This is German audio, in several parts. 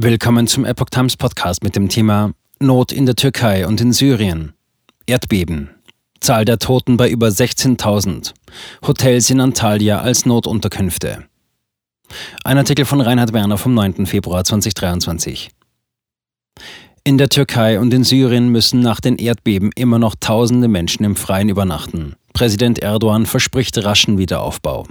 Willkommen zum Epoch Times Podcast mit dem Thema Not in der Türkei und in Syrien. Erdbeben. Zahl der Toten bei über 16.000. Hotels in Antalya als Notunterkünfte. Ein Artikel von Reinhard Werner vom 9. Februar 2023. In der Türkei und in Syrien müssen nach den Erdbeben immer noch tausende Menschen im Freien übernachten. Präsident Erdogan verspricht raschen Wiederaufbau.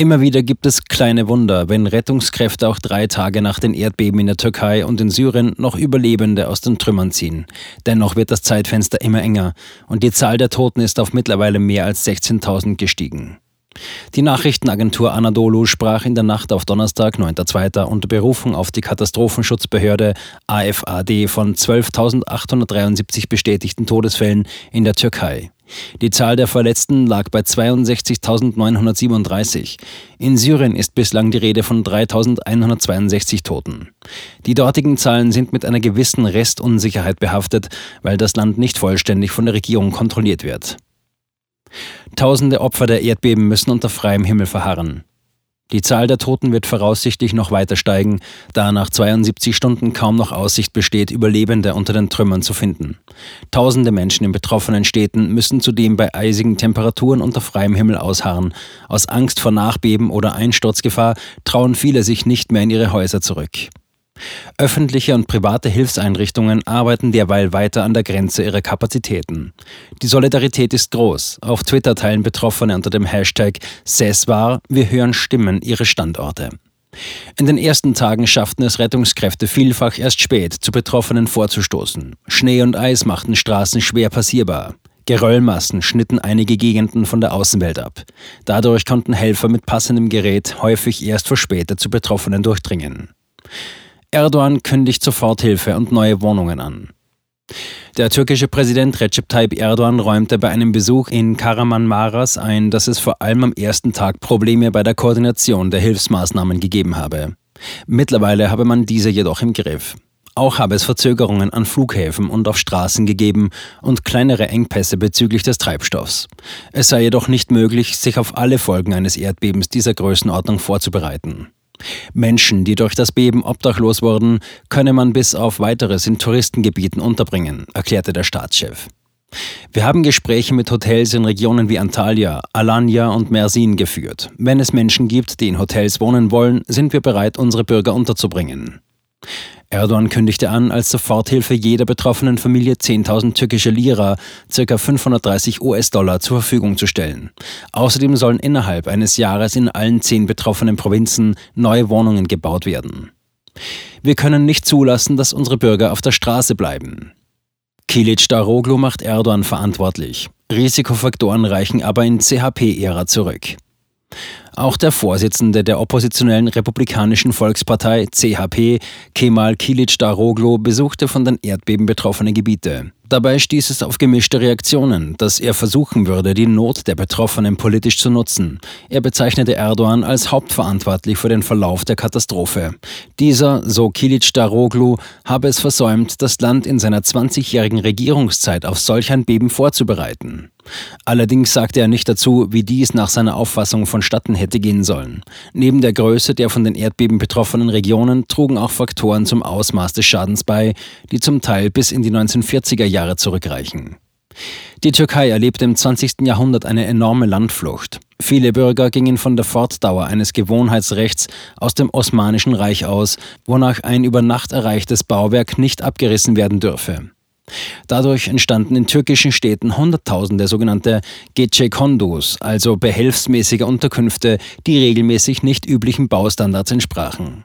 Immer wieder gibt es kleine Wunder, wenn Rettungskräfte auch drei Tage nach den Erdbeben in der Türkei und in Syrien noch Überlebende aus den Trümmern ziehen. Dennoch wird das Zeitfenster immer enger und die Zahl der Toten ist auf mittlerweile mehr als 16.000 gestiegen. Die Nachrichtenagentur Anadolu sprach in der Nacht auf Donnerstag, 9.2. unter Berufung auf die Katastrophenschutzbehörde AFAD von 12.873 bestätigten Todesfällen in der Türkei. Die Zahl der Verletzten lag bei 62.937. In Syrien ist bislang die Rede von 3.162 Toten. Die dortigen Zahlen sind mit einer gewissen Restunsicherheit behaftet, weil das Land nicht vollständig von der Regierung kontrolliert wird. Tausende Opfer der Erdbeben müssen unter freiem Himmel verharren. Die Zahl der Toten wird voraussichtlich noch weiter steigen, da nach 72 Stunden kaum noch Aussicht besteht, Überlebende unter den Trümmern zu finden. Tausende Menschen in betroffenen Städten müssen zudem bei eisigen Temperaturen unter freiem Himmel ausharren. Aus Angst vor Nachbeben oder Einsturzgefahr trauen viele sich nicht mehr in ihre Häuser zurück. Öffentliche und private Hilfseinrichtungen arbeiten derweil weiter an der Grenze ihrer Kapazitäten. Die Solidarität ist groß. Auf Twitter teilen Betroffene unter dem Hashtag SESWAR Wir hören Stimmen ihre Standorte. In den ersten Tagen schafften es Rettungskräfte vielfach erst spät, zu Betroffenen vorzustoßen. Schnee und Eis machten Straßen schwer passierbar. Geröllmassen schnitten einige Gegenden von der Außenwelt ab. Dadurch konnten Helfer mit passendem Gerät häufig erst verspätet zu Betroffenen durchdringen. Erdogan kündigt Soforthilfe und neue Wohnungen an. Der türkische Präsident Recep Tayyip Erdogan räumte bei einem Besuch in Karamanmaras ein, dass es vor allem am ersten Tag Probleme bei der Koordination der Hilfsmaßnahmen gegeben habe. Mittlerweile habe man diese jedoch im Griff. Auch habe es Verzögerungen an Flughäfen und auf Straßen gegeben und kleinere Engpässe bezüglich des Treibstoffs. Es sei jedoch nicht möglich, sich auf alle Folgen eines Erdbebens dieser Größenordnung vorzubereiten. Menschen, die durch das Beben obdachlos wurden, könne man bis auf weiteres in Touristengebieten unterbringen, erklärte der Staatschef. Wir haben Gespräche mit Hotels in Regionen wie Antalya, Alanya und Mersin geführt. Wenn es Menschen gibt, die in Hotels wohnen wollen, sind wir bereit, unsere Bürger unterzubringen. Erdogan kündigte an, als Soforthilfe jeder betroffenen Familie 10.000 türkische Lira, ca. 530 US-Dollar, zur Verfügung zu stellen. Außerdem sollen innerhalb eines Jahres in allen zehn betroffenen Provinzen neue Wohnungen gebaut werden. Wir können nicht zulassen, dass unsere Bürger auf der Straße bleiben. Kilic Daroglu macht Erdogan verantwortlich. Risikofaktoren reichen aber in CHP-Ära zurück. Auch der Vorsitzende der oppositionellen Republikanischen Volkspartei CHP, Kemal Kilic Daroglu, besuchte von den Erdbeben betroffene Gebiete. Dabei stieß es auf gemischte Reaktionen, dass er versuchen würde, die Not der Betroffenen politisch zu nutzen. Er bezeichnete Erdogan als hauptverantwortlich für den Verlauf der Katastrophe. Dieser, so Kilic Daroglu, habe es versäumt, das Land in seiner 20-jährigen Regierungszeit auf solch ein Beben vorzubereiten. Allerdings sagte er nicht dazu, wie dies nach seiner Auffassung vonstatten hätte gehen sollen. Neben der Größe der von den Erdbeben betroffenen Regionen trugen auch Faktoren zum Ausmaß des Schadens bei, die zum Teil bis in die 1940er Jahre zurückreichen. Die Türkei erlebte im 20. Jahrhundert eine enorme Landflucht. Viele Bürger gingen von der Fortdauer eines Gewohnheitsrechts aus dem Osmanischen Reich aus, wonach ein über Nacht erreichtes Bauwerk nicht abgerissen werden dürfe. Dadurch entstanden in türkischen Städten Hunderttausende sogenannte Gece-Kondus, also behelfsmäßige Unterkünfte, die regelmäßig nicht üblichen Baustandards entsprachen.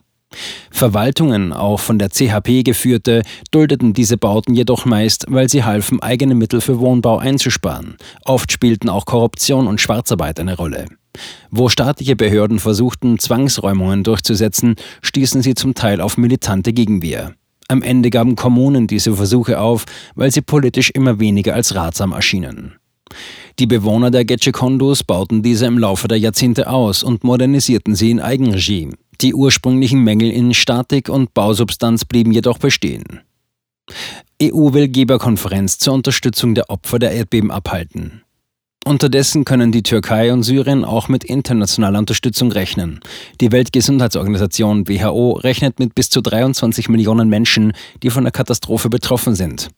Verwaltungen, auch von der CHP geführte, duldeten diese Bauten jedoch meist, weil sie halfen, eigene Mittel für Wohnbau einzusparen. Oft spielten auch Korruption und Schwarzarbeit eine Rolle. Wo staatliche Behörden versuchten, Zwangsräumungen durchzusetzen, stießen sie zum Teil auf militante Gegenwehr. Am Ende gaben Kommunen diese Versuche auf, weil sie politisch immer weniger als ratsam erschienen. Die Bewohner der Gecekondos bauten diese im Laufe der Jahrzehnte aus und modernisierten sie in Eigenregie. Die ursprünglichen Mängel in Statik und Bausubstanz blieben jedoch bestehen. EU will Geberkonferenz zur Unterstützung der Opfer der Erdbeben abhalten. Unterdessen können die Türkei und Syrien auch mit internationaler Unterstützung rechnen. Die Weltgesundheitsorganisation WHO rechnet mit bis zu 23 Millionen Menschen, die von der Katastrophe betroffen sind.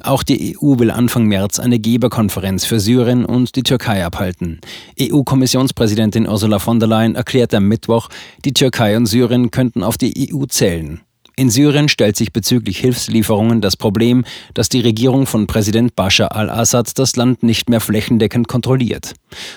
Auch die EU will Anfang März eine Geberkonferenz für Syrien und die Türkei abhalten. EU-Kommissionspräsidentin Ursula von der Leyen erklärte am Mittwoch, die Türkei und Syrien könnten auf die EU zählen. In Syrien stellt sich bezüglich Hilfslieferungen das Problem, dass die Regierung von Präsident Bashar al-Assad das Land nicht mehr flächendeckend kontrolliert.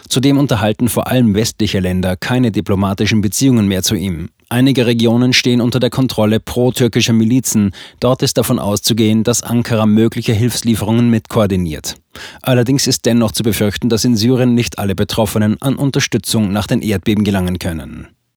Zudem unterhalten vor allem westliche Länder keine diplomatischen Beziehungen mehr zu ihm. Einige Regionen stehen unter der Kontrolle pro-türkischer Milizen. Dort ist davon auszugehen, dass Ankara mögliche Hilfslieferungen mitkoordiniert. Allerdings ist dennoch zu befürchten, dass in Syrien nicht alle Betroffenen an Unterstützung nach den Erdbeben gelangen können.